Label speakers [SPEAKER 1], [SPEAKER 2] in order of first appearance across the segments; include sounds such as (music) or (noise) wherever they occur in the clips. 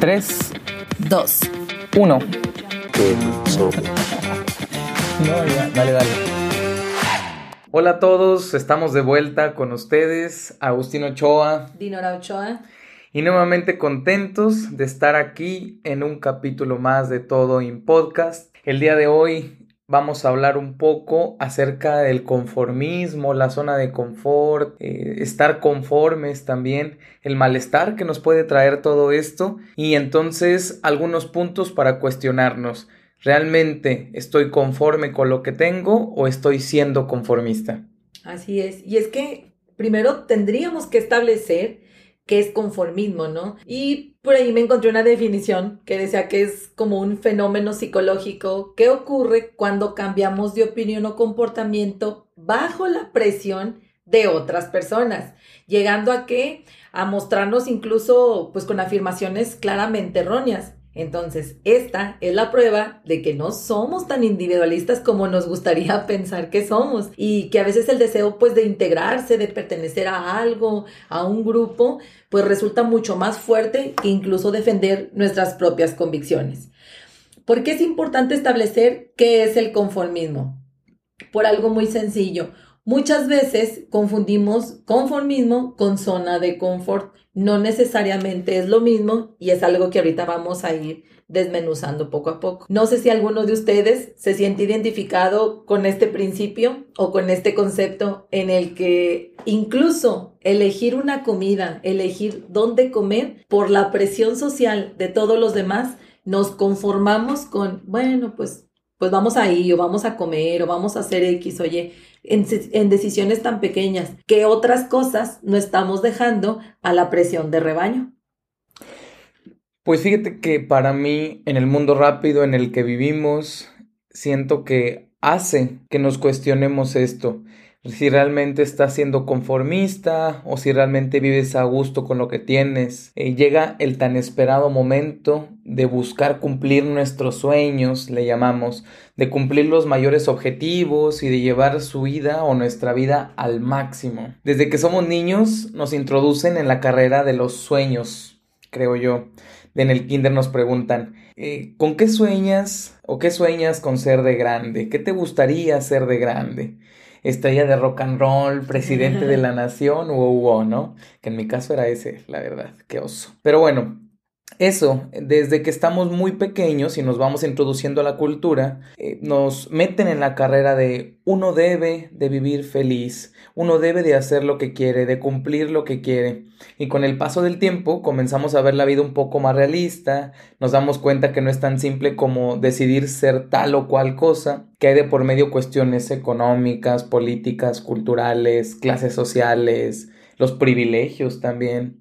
[SPEAKER 1] 3,
[SPEAKER 2] 2,
[SPEAKER 1] 1.
[SPEAKER 3] So,
[SPEAKER 1] No, ya, dale, dale. Hola a todos, estamos de vuelta con ustedes, Agustín Ochoa,
[SPEAKER 2] Dinora Ochoa.
[SPEAKER 1] y nuevamente contentos de estar aquí en un capítulo más de Todo in Podcast. El día de hoy vamos a hablar un poco acerca del conformismo, la zona de confort, eh, estar conformes también, el malestar que nos puede traer todo esto y entonces algunos puntos para cuestionarnos. ¿Realmente estoy conforme con lo que tengo o estoy siendo conformista?
[SPEAKER 2] Así es. Y es que primero tendríamos que establecer qué es conformismo, ¿no? Y por ahí me encontré una definición que decía que es como un fenómeno psicológico que ocurre cuando cambiamos de opinión o comportamiento bajo la presión de otras personas, llegando a qué? A mostrarnos incluso pues con afirmaciones claramente erróneas. Entonces, esta es la prueba de que no somos tan individualistas como nos gustaría (laughs) pensar que somos y que a veces el deseo pues de integrarse, de pertenecer a algo, a un grupo, pues resulta mucho más fuerte que incluso defender nuestras propias convicciones. ¿Por qué es importante establecer qué es el conformismo? Por algo muy sencillo. Muchas veces confundimos conformismo con zona de confort. No necesariamente es lo mismo y es algo que ahorita vamos a ir desmenuzando poco a poco. No sé si alguno de ustedes se siente identificado con este principio o con este concepto en el que incluso elegir una comida, elegir dónde comer por la presión social de todos los demás, nos conformamos con, bueno, pues pues vamos ahí o vamos a comer o vamos a hacer X, oye, en, decisiones tan pequeñas que otras cosas no estamos dejando a la presión de rebaño.
[SPEAKER 1] Pues fíjate que para mí, en el mundo rápido en el que vivimos, siento que hace que nos cuestionemos esto. Si realmente estás siendo conformista o si realmente vives a gusto con lo que tienes. Eh, llega el tan esperado momento de buscar cumplir nuestros sueños, le llamamos, de cumplir los mayores objetivos y de llevar su vida o nuestra vida al máximo. Desde que somos niños nos introducen en la carrera de los sueños, creo yo en el kinder nos preguntan, eh, ¿con qué sueñas o qué sueñas con ser de grande? ¿Qué te gustaría ser de grande? Estrella de rock and roll, presidente de la nación, (laughs) wow, wow, ¿no? Que en mi caso era ese, la verdad, qué oso. Pero bueno, eso, desde que estamos muy pequeños y nos vamos introduciendo a la cultura, eh, nos meten en la carrera de uno debe de vivir feliz, uno debe de hacer lo que quiere, de cumplir lo que quiere. Y con el paso del tiempo comenzamos a ver la vida un poco más realista, nos damos cuenta que no es tan simple como decidir ser tal o cual cosa, que hay de por medio cuestiones económicas, políticas, culturales, clases sociales, los privilegios también.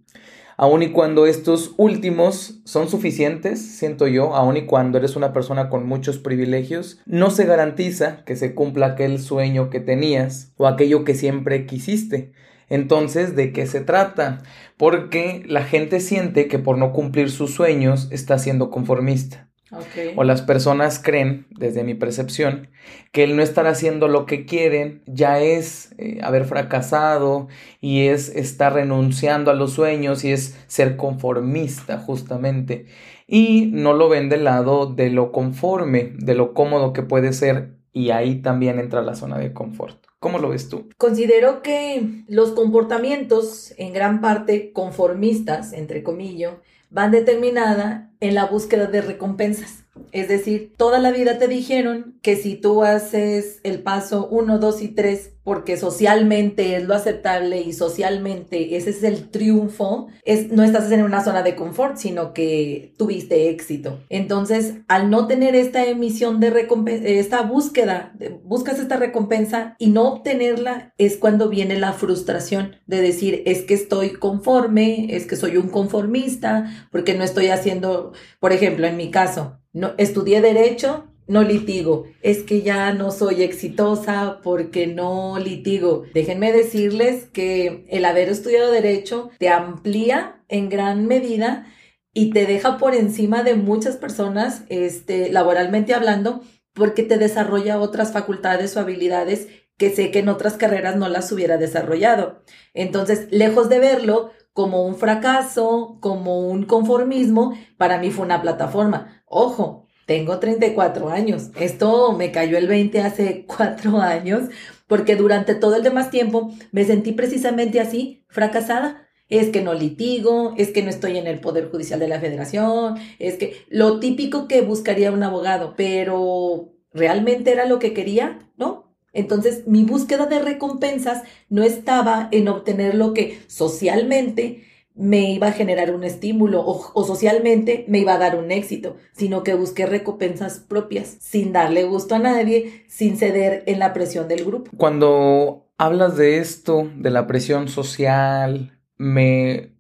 [SPEAKER 1] Aun y cuando estos últimos son suficientes, siento yo, aun y cuando eres una persona con muchos privilegios, no se garantiza que se cumpla aquel sueño que tenías o aquello que siempre quisiste. Entonces, ¿de qué se trata? Porque la gente siente que por no cumplir sus sueños está siendo conformista.
[SPEAKER 2] Okay.
[SPEAKER 1] O las personas creen, desde mi percepción, que el no estar haciendo lo que quieren ya es eh, haber fracasado y es estar renunciando a los sueños y es ser conformista justamente. Y no lo ven del lado de lo conforme, de lo cómodo que puede ser y ahí también entra la zona de confort. ¿Cómo lo ves tú?
[SPEAKER 2] Considero que los comportamientos, en gran parte conformistas, entre comillas, van determinada en la búsqueda de recompensas. Es decir, toda la vida te dijeron que si tú haces el paso 1, 2 y 3 porque socialmente es lo aceptable y socialmente ese es el triunfo, es, no estás en una zona de confort, sino que tuviste éxito. Entonces, al no tener esta emisión de recompensa, esta búsqueda, buscas esta recompensa y no obtenerla, es cuando viene la frustración de decir, es que estoy conforme, es que soy un conformista, porque no estoy haciendo, por ejemplo, en mi caso, no, estudié derecho, no litigo. Es que ya no soy exitosa porque no litigo. Déjenme decirles que el haber estudiado derecho te amplía en gran medida y te deja por encima de muchas personas, este, laboralmente hablando, porque te desarrolla otras facultades o habilidades que sé que en otras carreras no las hubiera desarrollado. Entonces, lejos de verlo como un fracaso, como un conformismo, para mí fue una plataforma. Ojo, tengo 34 años. Esto me cayó el 20 hace cuatro años, porque durante todo el demás tiempo me sentí precisamente así, fracasada. Es que no litigo, es que no estoy en el Poder Judicial de la Federación, es que lo típico que buscaría un abogado, pero ¿realmente era lo que quería? ¿No? Entonces, mi búsqueda de recompensas no estaba en obtener lo que socialmente me iba a generar un estímulo o, socialmente me iba a dar un éxito, sino que busqué recompensas propias, sin darle gusto a nadie, sin ceder en la presión del grupo.
[SPEAKER 1] Cuando hablas de esto, de la presión social, me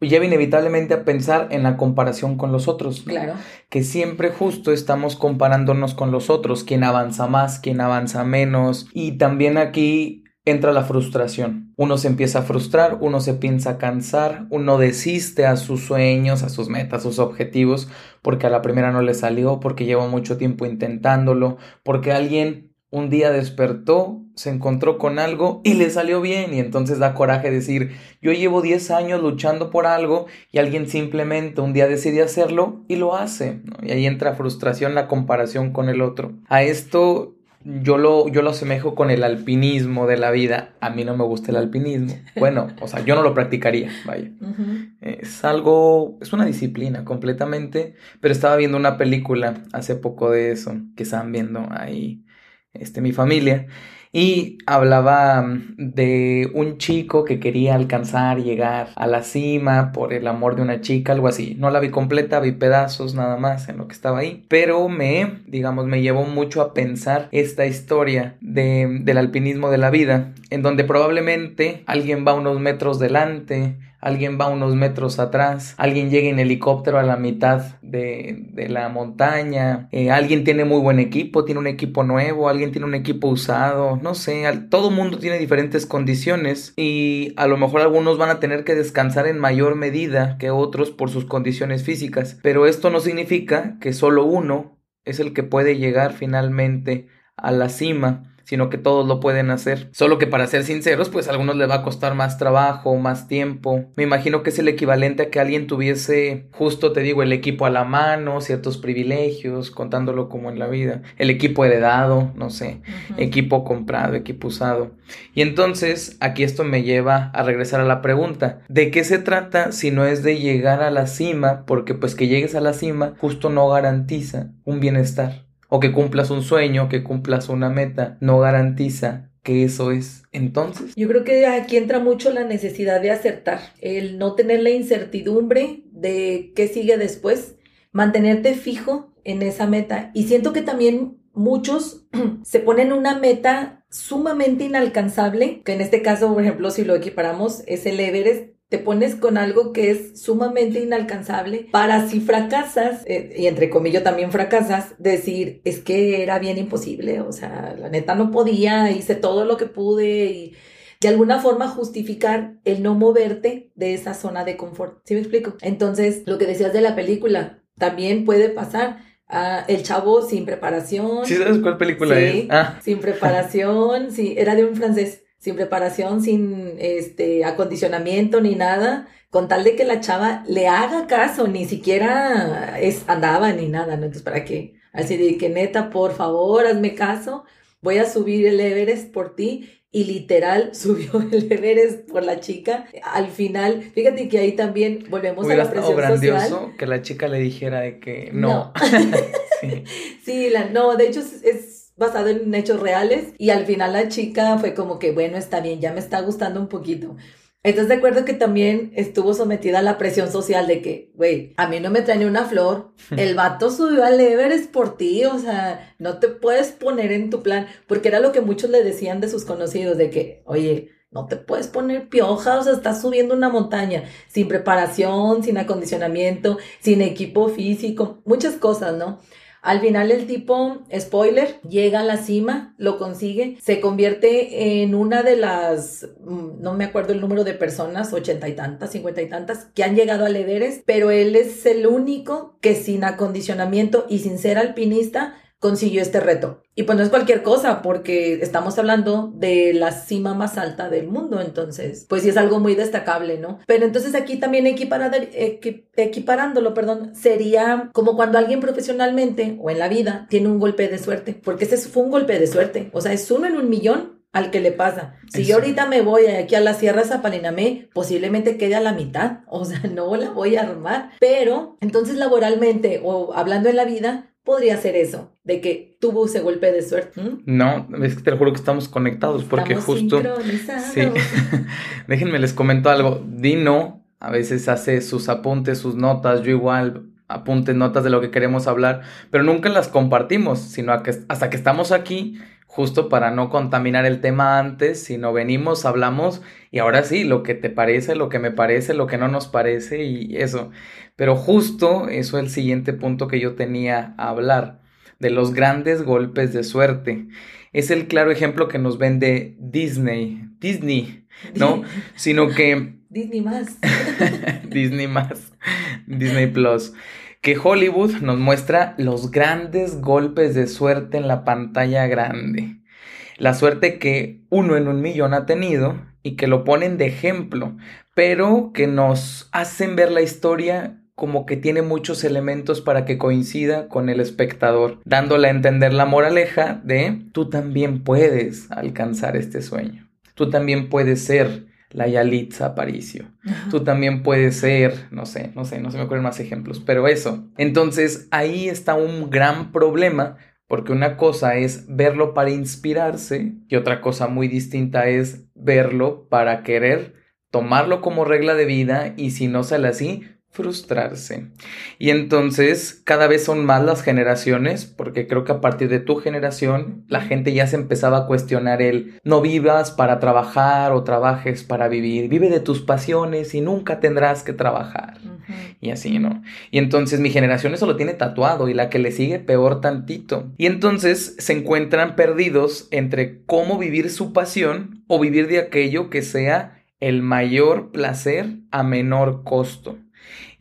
[SPEAKER 1] lleva inevitablemente a pensar en la comparación con los otros.
[SPEAKER 2] Claro.
[SPEAKER 1] Que siempre justo estamos comparándonos con los otros, quién avanza más, quién avanza menos. Y también aquí entra la frustración. Uno se empieza a frustrar, uno se piensa a cansar, uno desiste a sus sueños, a sus metas, a sus objetivos, porque a la primera no le salió, porque lleva mucho tiempo intentándolo, porque alguien un día despertó, se encontró con algo y le salió bien y entonces da coraje decir, yo llevo 10 años luchando por algo y alguien simplemente un día decide hacerlo y lo hace. Y ahí entra frustración, la comparación con el otro. A esto yo lo, yo lo asemejo con el alpinismo de la vida. A mí no me gusta el alpinismo. Bueno, o sea, yo no lo practicaría, vaya. Es algo, es una disciplina completamente, pero estaba viendo una película hace poco de eso, que estaban viendo ahí, este, mi familia. Y hablaba mm, de un chico que quería alcanzar, llegar a la cima por el amor de una chica, algo así. No la vi completa, vi pedazos nada más en lo que estaba ahí. Pero me, digamos, me llevó mucho a pensar esta historia de, del alpinismo de la vida, en donde probablemente alguien va unos metros delante, alguien va unos metros atrás, alguien llega en helicóptero a la mitad de, de la montaña, eh, alguien tiene muy buen equipo, tiene un equipo nuevo, alguien tiene un equipo usado, no sé, todo mundo tiene diferentes condiciones y a lo mejor algunos van a tener que descansar en mayor medida que otros por sus condiciones físicas, pero esto no significa que solo uno es el que puede llegar finalmente a la cima sino que todos lo pueden hacer. Solo que para ser sinceros, pues a algunos les va a costar más trabajo, más tiempo. Me imagino que es el equivalente a que alguien tuviese, justo te digo, el equipo a la mano, ciertos privilegios, contándolo como en la vida. El equipo heredado, no sé, equipo comprado, equipo usado. Y entonces, aquí esto me lleva a regresar a la pregunta, ¿de qué se trata si no es de llegar a la cima? Porque pues que llegues a la cima justo no garantiza un bienestar o que cumplas un sueño, que cumplas una meta, no garantiza que eso es entonces.
[SPEAKER 2] Yo creo que aquí entra mucho la necesidad de acertar, el no tener la incertidumbre de qué sigue después, mantenerte fijo en esa meta. Y siento que también muchos (clears throat) se ponen una meta sumamente inalcanzable, que en este caso, por ejemplo, si lo equiparamos, es el Everest, te pones con algo que es sumamente inalcanzable para si fracasas, eh, y entre comillas también fracasas, decir, es que era bien imposible, o sea, la neta no podía, hice todo lo que pude y de alguna forma justificar el no moverte de esa zona de confort. ¿Sí me explico? Entonces, lo que decías de la película, también puede pasar. Ah, el chavo sin preparación.
[SPEAKER 1] ¿Sí sabes cuál película es?
[SPEAKER 2] Ah. Sin preparación, sí, era de un francés sin preparación, sin este acondicionamiento ni nada, con tal de que la chava le haga caso, ni siquiera es, andaba ni nada, ¿no? Entonces, ¿para qué? Así de que neta, por favor, hazme caso, voy a subir el Everest por ti. Y literal (laughs) subió el Everest por la chica. Al final, fíjate que ahí también volvemos a la presión grandioso
[SPEAKER 1] que la chica le dijera de que no. (laughs)
[SPEAKER 2] sí, sí la, no, de hecho es basado en hechos reales y al final la chica fue como que, bueno, está bien, ya me está gustando un poquito. ¿Estás de acuerdo que también estuvo sometida a la presión social de que, güey, a mí no me trae ni una flor, (laughs) el vato subió al Everest por ti, o sea, no te puedes poner en tu plan, porque era lo que muchos le decían de sus conocidos, de que, oye, no te puedes poner pioja, o sea, estás subiendo una montaña sin preparación, sin acondicionamiento, sin equipo físico, muchas cosas, ¿no? Al final el tipo, spoiler, llega a la cima, lo consigue, se convierte en una de las, mm, no me acuerdo el número de personas, ochenta y tantas, cincuenta y tantas, que han llegado al Everest, pero él es el único que sin acondicionamiento y sin ser alpinista consiguió este reto. Y pues no es cualquier cosa, porque estamos hablando de la cima más alta del mundo, entonces, pues sí es algo muy destacable, ¿no? Pero entonces aquí también equiparándolo, perdón, sería como cuando alguien profesionalmente o en la vida tiene un golpe de suerte, porque ese fue un golpe de suerte, o sea, es uno en un millón al que le pasa. Si yo ahorita me voy aquí a la Sierra Zapalinamé, posiblemente quede a la mitad, (laughs) o sea, no la voy a armar. Pero entonces laboralmente o hablando en la vida, podría ser eso, de que tuvo ese golpe de suerte.
[SPEAKER 1] No, es que te lo juro que estamos conectados porque justo... Sí. (laughs) Déjenme les comento algo. Dino a veces hace sus apuntes, sus notas, yo igual apuntes, notas de lo que queremos hablar, pero nunca las compartimos, sino hasta que estamos aquí justo para no contaminar el tema antes, sino venimos, hablamos y ahora sí, lo que te parece, lo que me parece, lo que no nos parece y eso. Pero justo eso es el siguiente punto que yo tenía a hablar, de los grandes golpes de suerte. Es el claro ejemplo que nos vende Disney, Disney, ¿no? (laughs) sino que...
[SPEAKER 2] Disney más. (laughs)
[SPEAKER 1] Disney más, Disney Plus que Hollywood nos muestra los grandes golpes de suerte en la pantalla grande. La suerte que uno en un millón ha tenido y que lo ponen de ejemplo, pero que nos hacen ver la historia como que tiene muchos elementos para que coincida con el espectador, dándole a entender la moraleja de tú también puedes alcanzar este sueño. Tú también puedes ser la Yalitza Aparicio. Tú también puedes ser, no sé, no sé, no se me ocurren más ejemplos, pero eso. Entonces ahí está un gran problema porque una cosa es verlo para inspirarse y otra cosa muy distinta es verlo para querer tomarlo como regla de vida y si no sale así, frustrarse. Y entonces cada vez son más las generaciones, porque creo que a partir de tu generación la gente ya se empezaba a cuestionar el no vivas para trabajar o trabajes para vivir, vive de tus pasiones y nunca tendrás que trabajar. Y así, ¿no? Y entonces mi generación eso lo tiene tatuado y la que le sigue peor tantito. Y entonces se encuentran perdidos entre cómo vivir su pasión o vivir de aquello que sea el mayor placer a menor costo.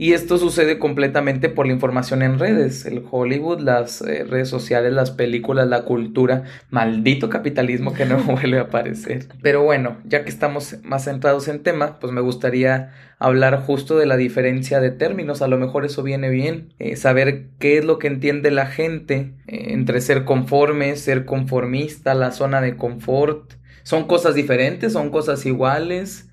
[SPEAKER 1] Y esto sucede completamente por la información en redes, el Hollywood, las eh, redes sociales, las películas, la cultura, maldito capitalismo que no (laughs) vuelve a aparecer. Pero bueno, ya que estamos más centrados en tema, pues me gustaría hablar justo de la diferencia de términos, a lo mejor eso viene bien, eh, saber qué es lo que entiende la gente eh, entre ser conforme, ser conformista, la zona de confort. ¿Son cosas diferentes? ¿Son cosas iguales?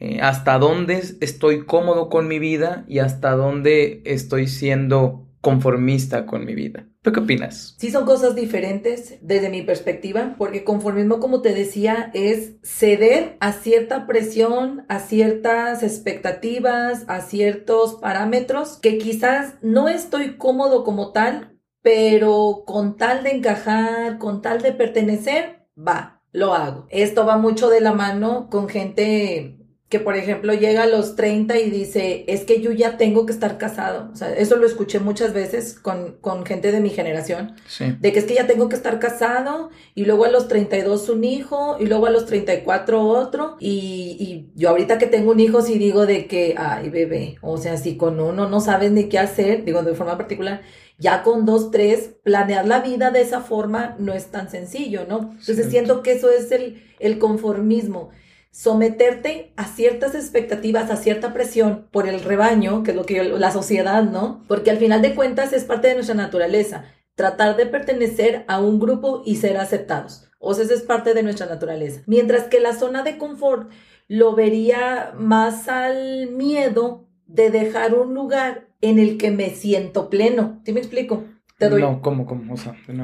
[SPEAKER 1] Eh, hasta dónde estoy cómodo con mi vida y hasta dónde estoy siendo conformista con mi vida. ¿Tú qué opinas?
[SPEAKER 2] Sí, son cosas diferentes desde mi perspectiva, porque conformismo, como te decía, es ceder a cierta presión, a ciertas expectativas, a ciertos parámetros que quizás no estoy cómodo como tal, pero con tal de encajar, con tal de pertenecer, va, lo hago. Esto va mucho de la mano con gente que por ejemplo llega a los 30 y dice, es que yo ya tengo que estar casado. O sea, eso lo escuché muchas veces con, con gente de mi generación. De que es que ya tengo que estar casado y luego a los 32 un hijo y luego a los 34 otro. Y, y yo ahorita que tengo un hijo sí digo de que, ay bebé, o sea, si con uno no sabes ni qué hacer, digo de forma particular, ya con dos, tres, planear la vida de esa forma no es tan sencillo, ¿no? Entonces siento que eso es el, el conformismo someterte a ciertas expectativas, a cierta presión por el rebaño, que es lo que la sociedad, ¿no? Porque al final de cuentas es parte de nuestra naturaleza, tratar de pertenecer a un grupo y ser aceptados. O sea, eso es parte de nuestra naturaleza. Mientras que la zona de confort lo vería más al miedo de dejar un lugar en el que me siento pleno. ¿Sí me explico?
[SPEAKER 1] Te doy... No, ¿cómo, cómo?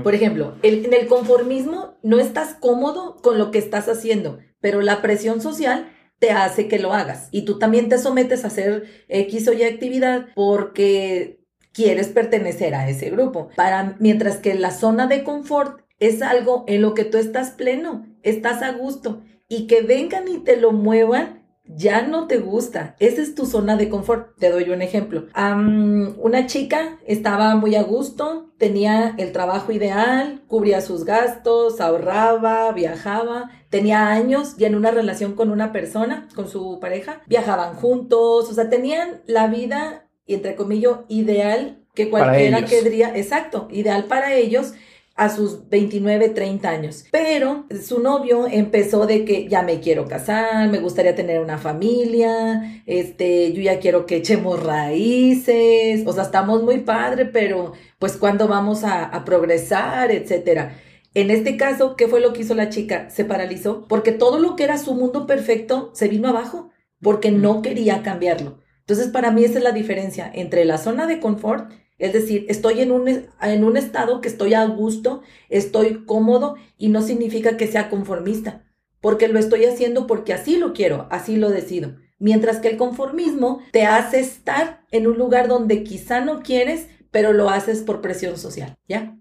[SPEAKER 2] Por ejemplo, en el conformismo no estás cómodo con lo que estás haciendo, pero la presión social te hace que lo hagas y tú también te sometes a hacer X o Y actividad porque quieres pertenecer a ese grupo. Para mientras que la zona de confort es algo en lo que tú estás pleno, estás a gusto y que vengan y te lo muevan ya no te gusta. Esa es tu zona de confort. Te doy un ejemplo. una chica estaba muy a gusto, tenía el trabajo ideal, cubría sus gastos, ahorraba, viajaba, tenía años ya en una relación con una persona, con su pareja, viajaban juntos, o sea, tenían la vida, entre comillas, ideal que cualquiera querría, exacto, ideal para ellos a sus 29, 30 años. Pero su novio empezó de que ya me quiero casar, me gustaría tener una familia, este, yo ya quiero que echemos raíces, o sea, estamos muy padre, pero pues cuando vamos a, a progresar, etcétera. En este caso, ¿qué fue lo que hizo la chica? Se paralizó porque todo lo que era su mundo perfecto se vino abajo porque no quería cambiarlo. Entonces, para mí esa es la diferencia entre la zona de confort, es decir, estoy en un, en un estado que estoy a gusto, estoy cómodo y no significa que sea conformista, porque lo estoy haciendo porque así lo quiero, así lo decido. Mientras que el conformismo te hace estar en un lugar donde quizá no quieres, pero lo haces por presión social, ¿ya?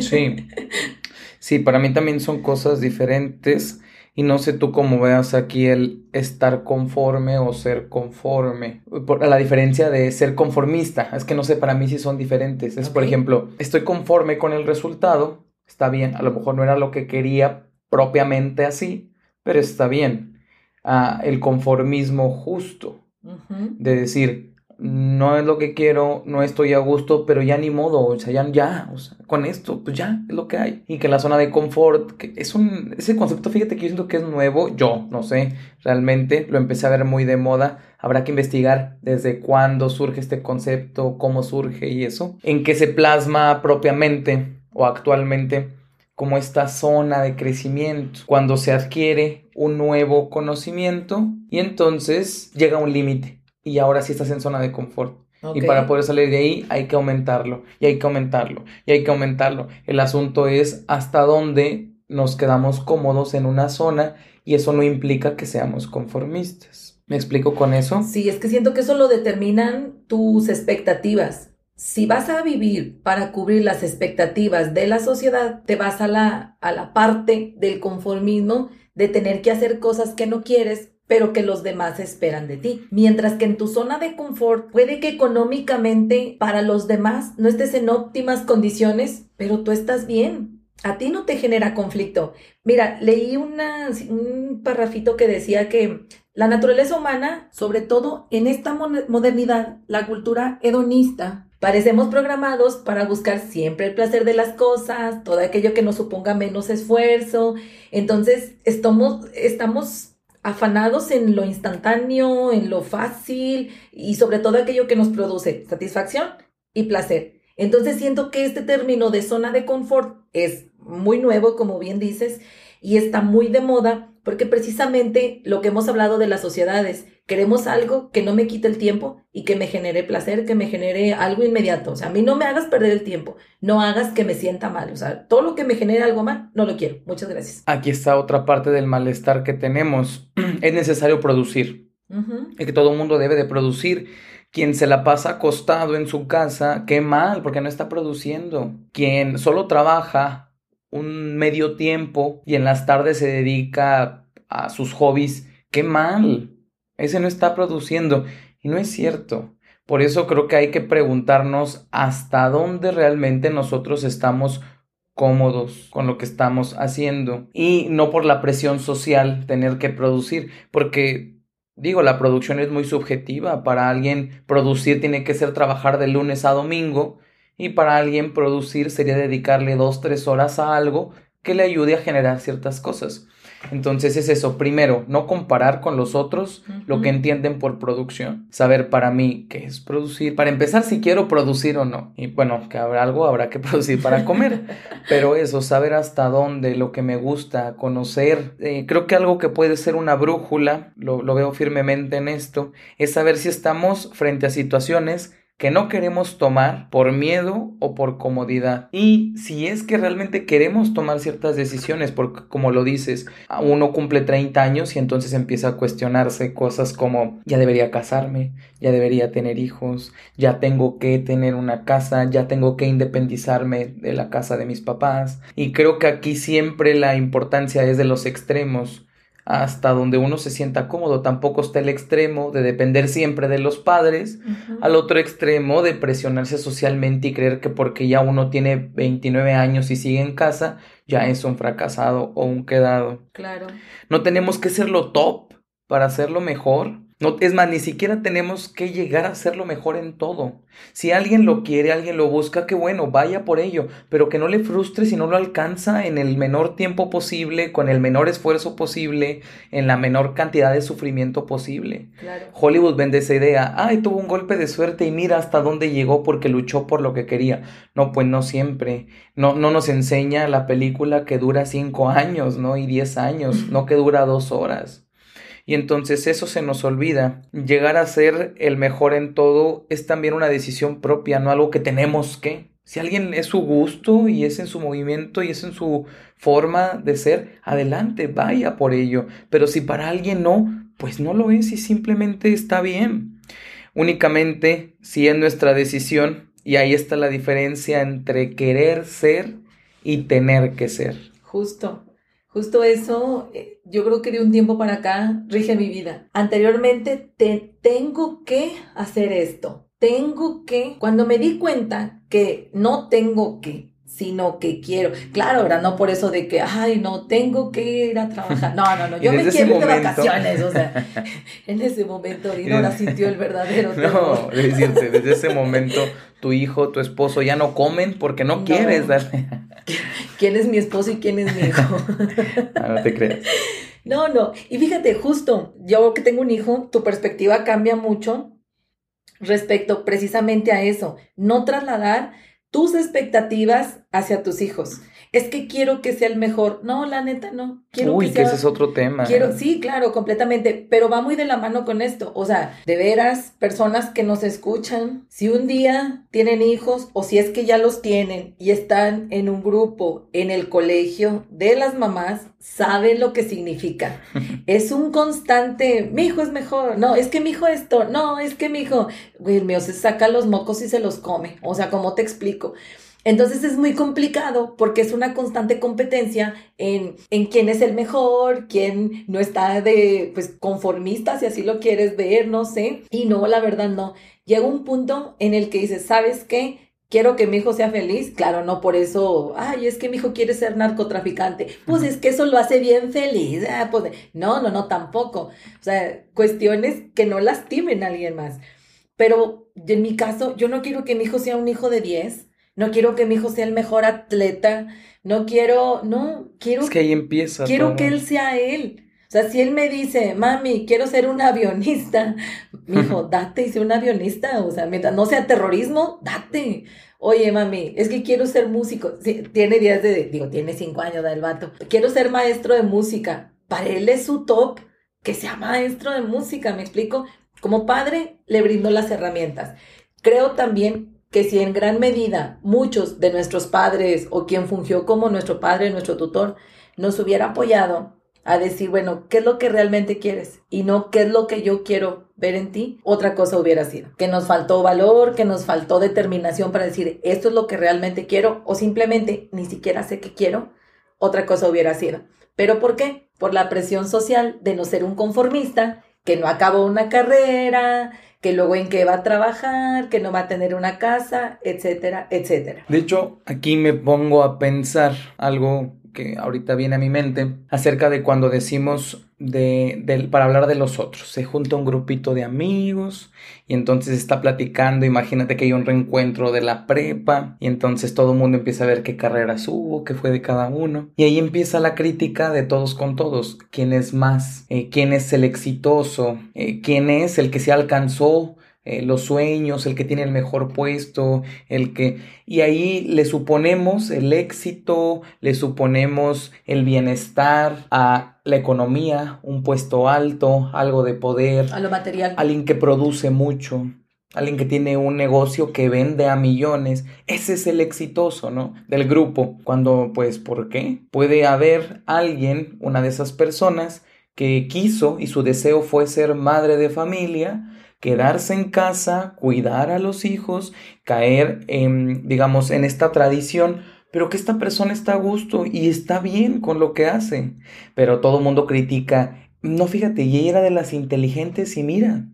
[SPEAKER 1] Sí, sí, para mí también son cosas diferentes y no sé tú cómo veas aquí el estar conforme o ser conforme. Por, la diferencia de ser conformista, es que no sé, para mí sí son diferentes. Es, por ejemplo, estoy conforme con el resultado, está bien, a lo mejor no era lo que quería propiamente así, pero está bien. Ah, el conformismo justo, de decir, no es lo que quiero, no estoy a gusto, pero ya ni modo, o sea, ya, ya, o sea, con esto, pues ya, es lo que hay. Y que la zona de confort, que es un, ese concepto, fíjate que yo siento que es nuevo, yo, no sé, realmente lo empecé a ver muy de moda, habrá que investigar desde cuándo surge este concepto, cómo surge y eso, en qué se plasma propiamente o actualmente como esta zona de crecimiento, cuando se adquiere un nuevo conocimiento y entonces llega un límite y ahora sí estás en zona de confort. Y para poder salir de ahí hay que aumentarlo, y hay que aumentarlo, y hay que aumentarlo. El asunto es hasta dónde nos quedamos cómodos en una zona y eso no implica que seamos conformistas. ¿Me explico con eso?
[SPEAKER 2] Sí, es que siento que eso lo determinan tus expectativas. Si vas a vivir para cubrir las expectativas de la sociedad, te vas a la, a la parte del conformismo de tener que hacer cosas que no quieres pero que los demás esperan de ti. Mientras que en tu zona de confort puede que económicamente para los demás no estés en óptimas condiciones, pero tú estás bien. A ti no te genera conflicto. Mira, leí una, un parrafito que decía que la naturaleza humana, sobre todo en esta modernidad, la cultura hedonista, parecemos programados para buscar siempre el placer de las cosas, todo aquello que nos suponga menos esfuerzo. Entonces, estamos, estamos afanados en lo instantáneo, en lo fácil y sobre todo aquello que nos produce satisfacción y placer. Entonces siento que este término de zona de confort es muy nuevo, como bien dices, y está muy de moda porque precisamente lo que hemos hablado de las sociedades, queremos algo que no me quite el tiempo y que me genere placer, que me genere algo inmediato. O sea, a mí no me hagas perder el tiempo, no hagas que me sienta mal. O sea, todo lo que me genere algo mal, no lo quiero. Muchas gracias.
[SPEAKER 1] Aquí está otra parte del malestar que tenemos. (clears throat) es necesario producir. Es que todo el mundo debe de producir. Quien se la pasa acostado en su casa, qué mal, porque no está produciendo. Quien solo trabaja un medio tiempo y en las tardes se dedica a sus hobbies, qué mal ese no está produciendo. Y no es cierto. Por eso creo que hay que preguntarnos hasta dónde realmente nosotros estamos cómodos con lo que estamos haciendo y no por la presión social tener que producir, porque digo, la producción es muy subjetiva, para alguien producir tiene que ser trabajar de lunes a domingo y para alguien producir sería dedicarle dos, tres horas a algo que le ayude a generar ciertas cosas. Entonces es eso, primero, no comparar con los otros lo que entienden por producción, saber para mí qué es producir, para empezar si quiero producir o no, y bueno, que habrá algo, habrá que (laughs) producir para comer, pero eso, saber hasta dónde, lo que me gusta, conocer, eh, creo que algo que puede ser una brújula, lo, lo veo firmemente en esto, es saber si estamos frente a situaciones que no queremos tomar por miedo o por comodidad. Y si es que realmente queremos tomar ciertas decisiones, porque como lo dices, uno cumple 30 años y entonces empieza a cuestionarse cosas como ya debería casarme, ya debería tener hijos, ya tengo que tener una casa, ya tengo que independizarme de la casa de mis papás. Y creo que aquí siempre la importancia es de los extremos hasta donde uno se sienta cómodo. Tampoco está el extremo de depender siempre de los padres, al otro extremo de presionarse socialmente y creer que porque ya uno tiene 29 años y sigue en casa, ya es un fracasado o un quedado.
[SPEAKER 2] Claro.
[SPEAKER 1] No tenemos que ser lo top para hacerlo mejor. No, es más, ni siquiera tenemos que llegar a ser lo mejor en todo. Si alguien lo quiere, alguien lo busca, qué bueno, vaya por ello, pero que no le frustre si no lo alcanza en el menor tiempo posible, con el menor esfuerzo posible, en la menor cantidad de sufrimiento posible.
[SPEAKER 2] Claro.
[SPEAKER 1] Hollywood vende esa idea, ay, tuvo un golpe de suerte y mira hasta dónde llegó porque luchó por lo que quería. No, pues no siempre. No, no nos enseña la película que dura cinco años, ¿no? Y diez años, (laughs) no que dura dos horas. Y entonces eso se nos olvida. Llegar a ser el mejor en todo es también una decisión propia, no algo que tenemos que. Si alguien es su gusto y es en su movimiento y es en su forma de ser, adelante, vaya por ello. Pero si para alguien no, pues no lo es y simplemente está bien. Únicamente si es nuestra decisión, y ahí está la diferencia entre querer ser y tener que ser.
[SPEAKER 2] Justo. Justo eso, eh, yo creo que de un tiempo para acá rige mi vida. Anteriormente, te tengo que hacer esto. Tengo que, cuando me di cuenta que no tengo que, sino que quiero. Claro, ahora no por eso de que, ay, no, tengo que ir a trabajar. No, no, no, (laughs) yo me quiero ir de vacaciones, o sea, (laughs) en ese momento la sintió el verdadero (laughs)
[SPEAKER 1] No, es decirte, desde ese momento tu hijo, tu esposo ya no comen porque no, quieres darle.
[SPEAKER 2] ¿Quién es mi esposo y quién es mi hijo?
[SPEAKER 1] Ah, no te creas.
[SPEAKER 2] No, no. Y fíjate, justo, yo que tengo un hijo, tu perspectiva cambia mucho respecto precisamente a eso. No trasladar tus expectativas hacia tus hijos es que quiero que sea el mejor. No, la neta no. Quiero
[SPEAKER 1] Uy, que, ese es otro tema.
[SPEAKER 2] Quiero, sí, claro, completamente, pero va muy de la mano con esto. O sea, de veras, personas que nos escuchan, si un día tienen hijos o si es que ya los tienen y están en un grupo en el colegio de las mamás, saben lo que significa. (laughs) es un constante, mi hijo es mejor, no, es que mi hijo esto, no, es que mi hijo, güey, el mío se saca los mocos y se los come. O sea, ¿cómo te explico? Entonces es muy complicado porque es una constante competencia en, en quién es el mejor, quién no está de, pues, conformista, si así lo quieres ver, no sé. Y no, la verdad no. Llega un punto en el que dices, ¿sabes qué? Quiero que mi hijo sea feliz. Claro, no por eso, ay, es que mi hijo quiere ser narcotraficante. Pues es que eso lo hace bien feliz. Ah, pues, no, no, no, tampoco. O sea, cuestiones que no lastimen a alguien más. Pero en mi caso, yo no quiero que mi hijo sea un hijo de 10 no quiero que mi hijo sea el mejor atleta, no quiero, no, quiero...
[SPEAKER 1] Es que ahí empieza.
[SPEAKER 2] Quiero que él sea él. O sea, si él me dice, mami, quiero ser un avionista, mi hijo, (laughs) date y sé un avionista. O sea, mientras no sea terrorismo, date. Oye, mami, es que quiero ser músico. tiene días de, digo, tiene cinco años del vato. Quiero ser maestro de música. Para él es su top que sea maestro de música, ¿me explico? Como padre, le brindo las herramientas. Creo también que si en gran medida muchos de nuestros padres o quien fungió como nuestro padre, nuestro tutor, nos hubiera apoyado a decir, bueno, ¿qué es lo que realmente quieres? Y no qué es lo que yo quiero ver en ti, otra cosa hubiera sido. Que nos faltó valor, que nos faltó determinación para decir, esto es lo que realmente quiero, o simplemente ni siquiera sé qué quiero, otra cosa hubiera sido. ¿Pero por qué? Por la presión social de no ser un conformista, que no acabó una carrera, que luego en qué va a trabajar, que no va a tener una casa, etcétera, etcétera.
[SPEAKER 1] De hecho, aquí me pongo a pensar algo que ahorita viene a mi mente acerca de cuando decimos de, para hablar de los otros. Se junta un grupito de amigos y entonces está platicando. Imagínate que hay un reencuentro de la prepa y entonces todo el mundo empieza a ver qué carreras hubo, qué fue de cada uno. Y ahí empieza la crítica de todos con todos. ¿Quién es más? Eh, ¿Quién es el exitoso? Eh, ¿Quién es el que se alcanzó? Eh, los sueños, el que tiene el mejor puesto, el que... Y ahí le suponemos el éxito, le suponemos el bienestar a la economía, un puesto alto, algo de poder.
[SPEAKER 2] A lo material.
[SPEAKER 1] Alguien que produce mucho, alguien que tiene un negocio que vende a millones. Ese es el exitoso, ¿no? Del grupo. Cuando, pues, ¿por qué? Puede haber alguien, una de esas personas, que quiso y su deseo fue ser madre de familia, quedarse en casa, cuidar a los hijos, caer en, digamos, en esta tradición, pero que esta persona está a gusto y está bien con lo que hace. Pero todo el mundo critica, no fíjate, y ella era de las inteligentes y mira,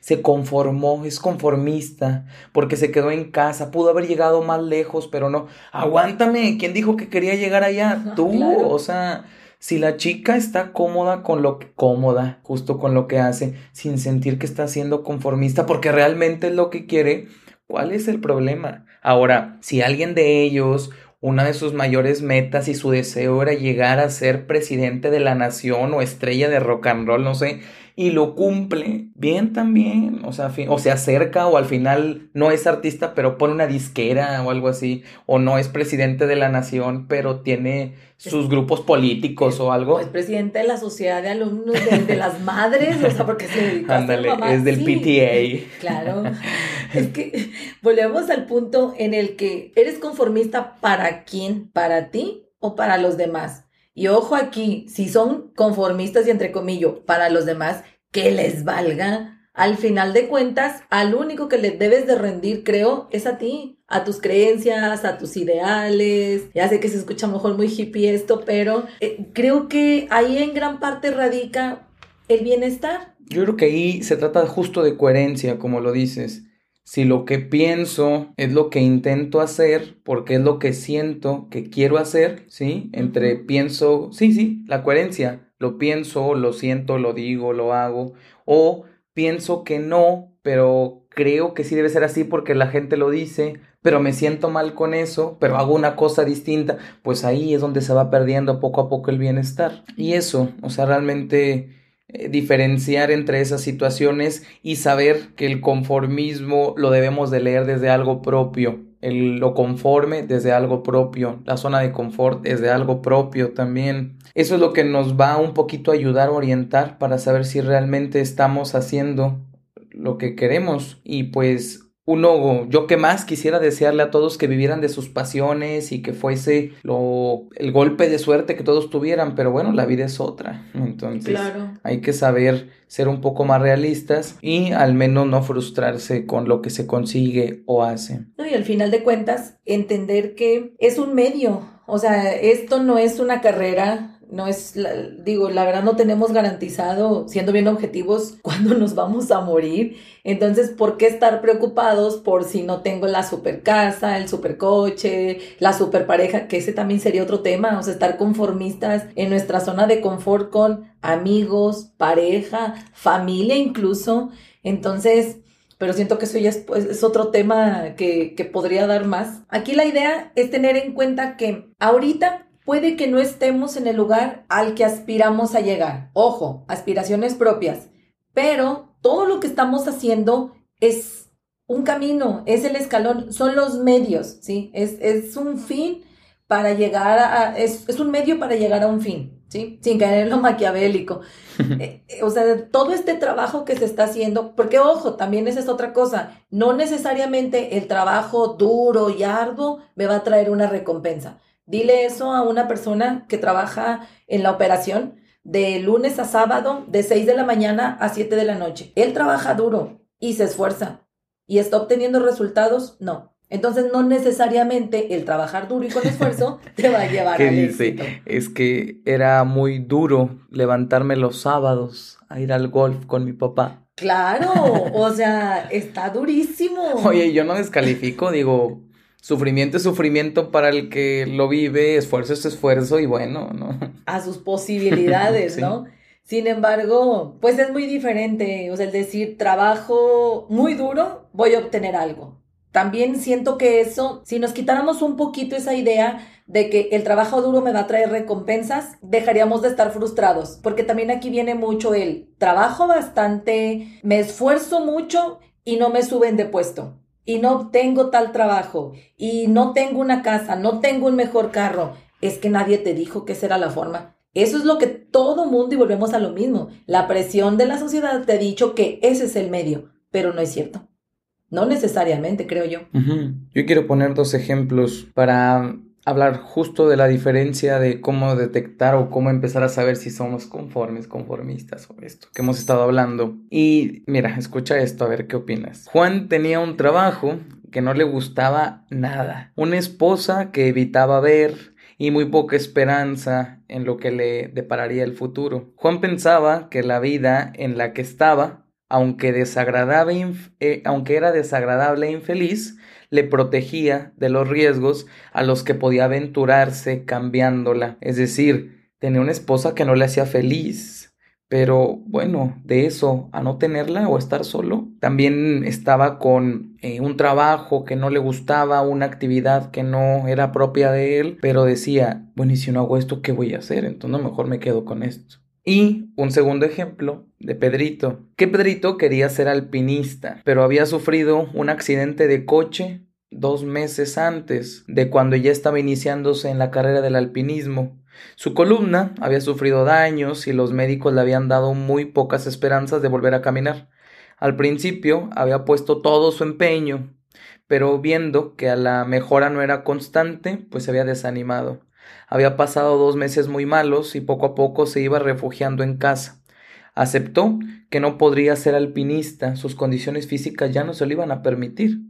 [SPEAKER 1] se conformó, es conformista, porque se quedó en casa, pudo haber llegado más lejos, pero no. Aguántame, ¿quién dijo que quería llegar allá? Tú, o sea, Si la chica está cómoda con lo que cómoda, justo con lo que hace, sin sentir que está siendo conformista, porque realmente es lo que quiere, ¿cuál es el problema? Ahora, si alguien de ellos una de sus mayores metas y su deseo era llegar a ser presidente de la nación o estrella de rock and roll, no sé, y lo cumple, bien también, o sea, o se acerca o al final no es artista, pero pone una disquera o algo así, o no es presidente de la nación, pero tiene sus grupos políticos o algo.
[SPEAKER 2] es presidente de la sociedad de alumnos de, las madres, o sea, porque se dedica
[SPEAKER 1] Ándale, es del PTA.
[SPEAKER 2] Claro. es que volvemos al punto en el que eres conformista para quién, para ti o para los demás. Y ojo aquí, si son conformistas y entre comillas para los demás, que les valga. Al final de cuentas, al único que le debes de rendir, creo, es a ti, a tus creencias, a tus ideales. Ya sé que se escucha mejor muy hippie esto, pero eh, creo que ahí en gran parte radica el bienestar.
[SPEAKER 1] Yo creo que ahí se trata justo de coherencia, como lo dices si lo que pienso es lo que intento hacer, porque es lo que siento que quiero hacer, ¿sí? Entre pienso, sí, sí, la coherencia, lo pienso, lo siento, lo digo, lo hago, o pienso que no, pero creo que sí debe ser así porque la gente lo dice, pero me siento mal con eso, pero hago una cosa distinta, pues ahí es donde se va perdiendo poco a poco el bienestar. Y eso, o sea, realmente eh, diferenciar entre esas situaciones y saber que el conformismo lo debemos de leer desde algo propio, el, lo conforme desde algo propio, la zona de confort desde algo propio también. Eso es lo que nos va un poquito a ayudar a orientar para saber si realmente estamos haciendo lo que queremos y pues uno, yo que más quisiera desearle a todos que vivieran de sus pasiones y que fuese lo, el golpe de suerte que todos tuvieran, pero bueno, la vida es otra. Entonces, hay que saber ser un poco más realistas y al menos no frustrarse con lo que se consigue o hace.
[SPEAKER 2] No, y al final de cuentas, entender que es un medio, o sea, esto no es una carrera, no es, digo, la verdad no tenemos garantizado, siendo bien objetivos, (laughs) cuándo nos vamos a morir. Entonces, ¿por qué estar preocupados por si no tengo la super casa, el super coche, la super pareja? Que ese también sería otro tema, o sea, estar conformistas en nuestra zona de confort con amigos, pareja, familia incluso. Entonces, pero siento que eso ya es, pues, es otro tema que, que podría dar más. Aquí la idea es tener en cuenta que ahorita puede que no estemos en el lugar al que aspiramos a llegar. Ojo, aspiraciones propias. Pero todo lo que estamos haciendo es un camino, es el escalón, son los medios, ¿sí? Es, es un fin para llegar a, es, es, un medio para llegar a un fin, ¿sí? Sin caer en lo maquiavélico. (laughs) Eh, eh, o sea, todo este trabajo que se está haciendo, porque ojo, también esa es otra cosa, no necesariamente el trabajo duro y arduo me va a traer una recompensa. Dile eso a una persona que trabaja en la operación de lunes a sábado, de 6 de la mañana a 7 de la noche. Él trabaja duro y se esfuerza. ¿Y está obteniendo resultados? No. Entonces no necesariamente el trabajar duro y con esfuerzo (laughs) te va a llevar ¿Qué
[SPEAKER 1] dice? Es que era muy duro levantarme los sábados a ir al golf con mi papá.
[SPEAKER 2] Claro, o sea, está durísimo.
[SPEAKER 1] Oye, yo no descalifico, digo, Sufrimiento es sufrimiento para el que lo vive, esfuerzo es esfuerzo y bueno, ¿no?
[SPEAKER 2] A sus posibilidades, (laughs) ¿no? Sin embargo, pues es muy diferente, o sea, el decir trabajo muy duro, voy a obtener algo. También siento que eso, si nos quitáramos un poquito esa idea de que el trabajo duro me va a traer recompensas, dejaríamos de estar frustrados, porque también aquí viene mucho el trabajo bastante, me esfuerzo mucho y no me suben de puesto y no tengo tal trabajo y no tengo una casa, no tengo un mejor carro, es que nadie te dijo que esa era la forma. Eso es lo que todo mundo y volvemos a lo mismo. La presión de la sociedad te ha dicho que ese es el medio, pero no es cierto. No necesariamente, creo yo.
[SPEAKER 1] Yo quiero poner dos ejemplos para hablar justo de la diferencia de cómo detectar o cómo empezar a saber si somos conformes, conformistas o esto que hemos estado hablando. Y mira, escucha esto, a ver qué opinas. Juan tenía un trabajo que no le gustaba nada, una esposa que evitaba ver y muy poca esperanza en lo que le depararía el futuro. Juan pensaba que la vida en la que estaba, aunque desagradable, eh, aunque era desagradable e infeliz, le protegía de los riesgos a los que podía aventurarse cambiándola. Es decir, tenía una esposa que no le hacía feliz, pero bueno, de eso a no tenerla o estar solo, también estaba con eh, un trabajo que no le gustaba, una actividad que no era propia de él, pero decía, bueno, y si no hago esto, ¿qué voy a hacer? Entonces mejor me quedo con esto. Y un segundo ejemplo de Pedrito, que Pedrito quería ser alpinista, pero había sufrido un accidente de coche dos meses antes de cuando ya estaba iniciándose en la carrera del alpinismo. Su columna había sufrido daños y los médicos le habían dado muy pocas esperanzas de volver a caminar. Al principio había puesto todo su empeño, pero viendo que a la mejora no era constante, pues se había desanimado. Había pasado dos meses muy malos y poco a poco se iba refugiando en casa. Aceptó que no podría ser alpinista, sus condiciones físicas ya no se lo iban a permitir,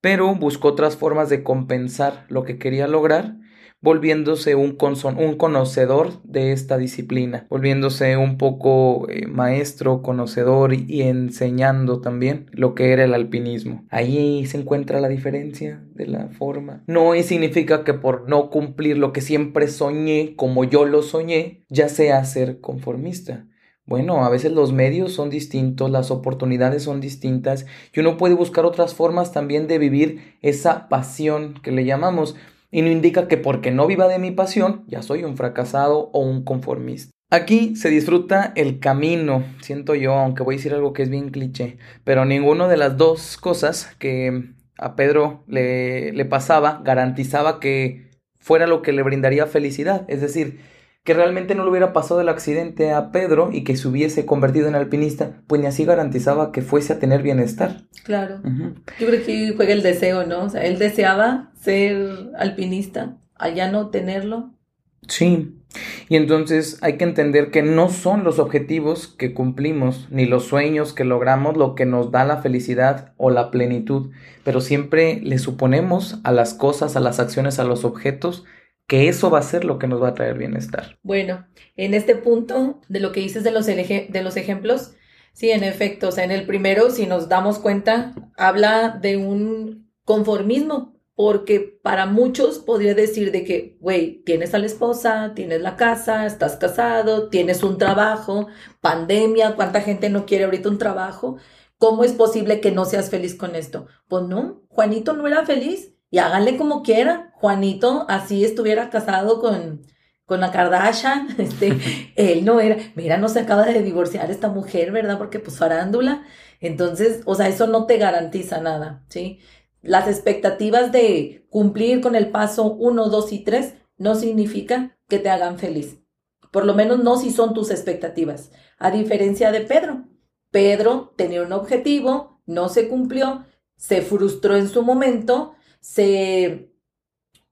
[SPEAKER 1] pero buscó otras formas de compensar lo que quería lograr volviéndose un, un conocedor de esta disciplina, volviéndose un poco eh, maestro, conocedor y, enseñando también lo que era el alpinismo. Ahí se encuentra la diferencia de la forma. No significa que por no cumplir lo que siempre soñé como yo lo soñé, ya sea ser conformista. Bueno, a veces los medios son distintos, las oportunidades son distintas y uno puede buscar otras formas también de vivir esa pasión que le llamamos y no indica que porque no viva de mi pasión ya soy un fracasado o un conformista. Aquí se disfruta el camino, siento yo, aunque voy a decir algo que es bien cliché, pero ninguna de las dos cosas que a Pedro le, le pasaba garantizaba que fuera lo que le brindaría felicidad. Es decir, que realmente no le hubiera pasado el accidente a Pedro y que se hubiese convertido en alpinista, pues ni así garantizaba que fuese a tener bienestar.
[SPEAKER 2] Claro. Yo creo que juega el deseo, ¿no? O sea, él deseaba ser alpinista, allá no tenerlo.
[SPEAKER 1] Sí. Y entonces hay que entender que no son los objetivos que cumplimos, ni los sueños que logramos lo que nos da la felicidad o la plenitud, pero siempre le suponemos a las cosas, a las acciones, a los objetos, que eso va a ser lo que nos va a traer bienestar.
[SPEAKER 2] Bueno, en este punto de lo que dices de los, de los ejemplos, sí, en efecto, o sea, en el primero, si nos damos cuenta, habla de un conformismo, porque para muchos podría decir de que, güey, tienes a la esposa, tienes la casa, estás casado, tienes un trabajo, pandemia, ¿cuánta gente no quiere ahorita un trabajo? ¿Cómo es posible que no seas feliz con esto? Pues no, Juanito no era feliz y háganle como quieran. Juanito así estuviera casado con, con la Kardashian, (laughs) este, él no era, mira, no se acaba de divorciar esta mujer, ¿verdad? Porque pues farándula. Entonces, o sea, eso no te garantiza nada, ¿sí? Las expectativas de cumplir con el paso 1, 2 y 3 no significa que te hagan feliz. Por lo menos no si son tus expectativas. A diferencia de Pedro. Pedro tenía un objetivo, no se cumplió, se frustró en su momento se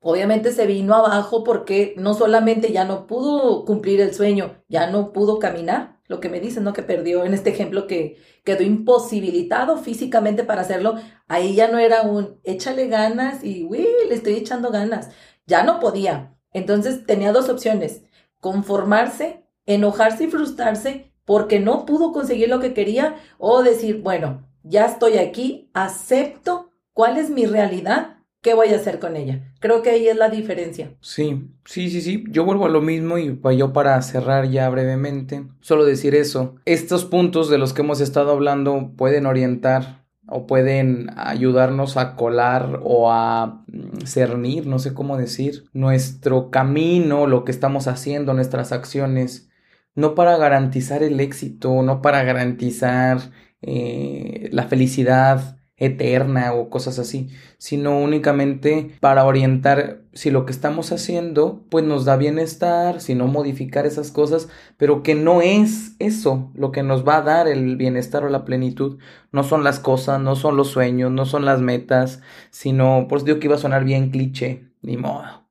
[SPEAKER 2] obviamente se vino abajo porque no solamente ya no pudo cumplir el sueño, ya no pudo caminar, lo que me dicen, ¿no? Que perdió en este ejemplo que quedó imposibilitado físicamente para hacerlo, ahí ya no era un échale ganas y, uy, le estoy echando ganas, ya no podía. Entonces tenía dos opciones, conformarse, enojarse y frustrarse porque no pudo conseguir lo que quería o decir, bueno, ya estoy aquí, acepto cuál es mi realidad ¿qué voy a hacer con ella? Creo que ahí es la diferencia.
[SPEAKER 1] Sí, sí, sí, sí. Yo vuelvo a lo mismo y yo para cerrar ya brevemente, solo decir eso. Estos puntos de los que hemos estado hablando pueden orientar o pueden ayudarnos a colar o a mm, cernir, no sé cómo decir, nuestro camino, lo que estamos haciendo, nuestras acciones, no para garantizar el éxito, no para garantizar eh, la felicidad, eterna o cosas así, sino únicamente para orientar si lo que estamos haciendo pues nos da bienestar, si no modificar esas cosas, pero que no es eso lo que nos va a dar el bienestar o la plenitud, no son las cosas, no son los sueños, no son las metas, sino, por eso digo que iba a sonar bien cliché, ni modo,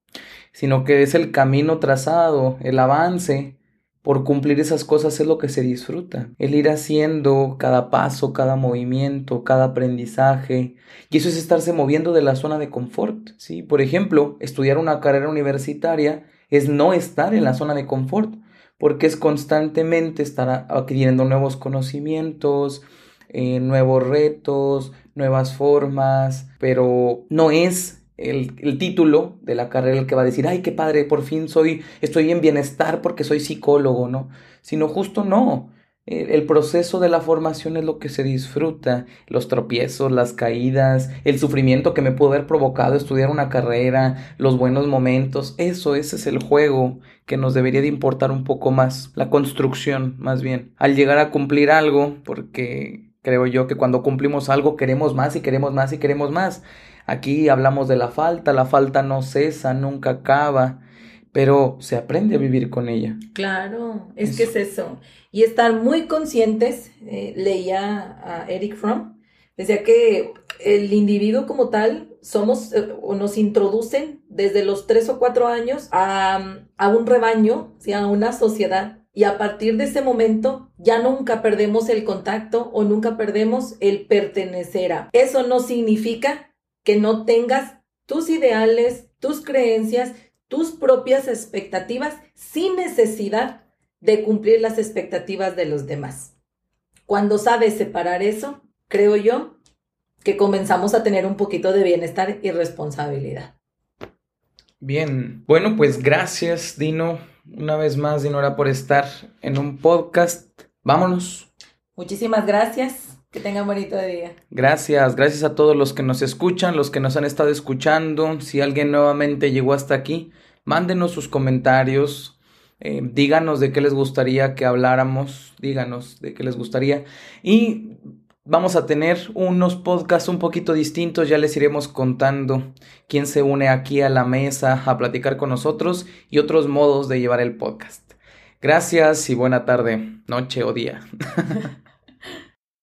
[SPEAKER 1] sino que es el camino trazado, el avance, por cumplir esas cosas es lo que se disfruta. El ir haciendo cada paso, cada movimiento, cada aprendizaje. Y eso es estarse moviendo de la zona de confort. ¿sí? Por ejemplo, estudiar una carrera universitaria es no estar en la zona de confort, porque es constantemente estar adquiriendo nuevos conocimientos, eh, nuevos retos, nuevas formas, pero no es el, el, título de la carrera el que va a decir, ay, qué padre, por fin soy, estoy en bienestar porque soy psicólogo, ¿no? Sino justo no. El proceso de la formación es lo que se disfruta, los tropiezos, las caídas, el sufrimiento que me pudo haber provocado estudiar una carrera, los buenos momentos, eso, ese es el juego que nos debería de importar un poco más, la construcción más bien. Al llegar a cumplir algo, porque creo yo que cuando cumplimos algo queremos más y queremos más y queremos más. Aquí hablamos de la falta, la falta no cesa, nunca acaba pero se aprende a vivir con ella.
[SPEAKER 2] Claro, es que es eso. Y estar muy conscientes, eh, leía a Eric Fromm, decía que el individuo como tal somos eh, o nos introducen desde los tres o cuatro años a, a un rebaño, a una sociedad. Y a partir de ese momento ya nunca perdemos el contacto o nunca perdemos el pertenecer a. Eso no significa que no tengas tus ideales, tus creencias, tus propias expectativas sin necesidad de cumplir las expectativas de los demás. Cuando sabes separar eso, creo yo que comenzamos a tener un poquito de bienestar y responsabilidad.
[SPEAKER 1] Bien, bueno, pues gracias Dino, una vez más Dinora por estar en un podcast. Vámonos.
[SPEAKER 2] Muchísimas gracias. Que tengan bonito día.
[SPEAKER 1] Gracias, gracias a todos los que nos escuchan, los que nos han estado escuchando. Si alguien nuevamente llegó hasta aquí, mándenos sus comentarios, eh, díganos de qué les gustaría que habláramos, díganos de qué les gustaría. Y vamos a tener unos podcasts un poquito distintos, ya les iremos contando quién se une aquí a la mesa a platicar con nosotros y otros modos de llevar el podcast. Gracias y buena tarde, noche o día. (laughs)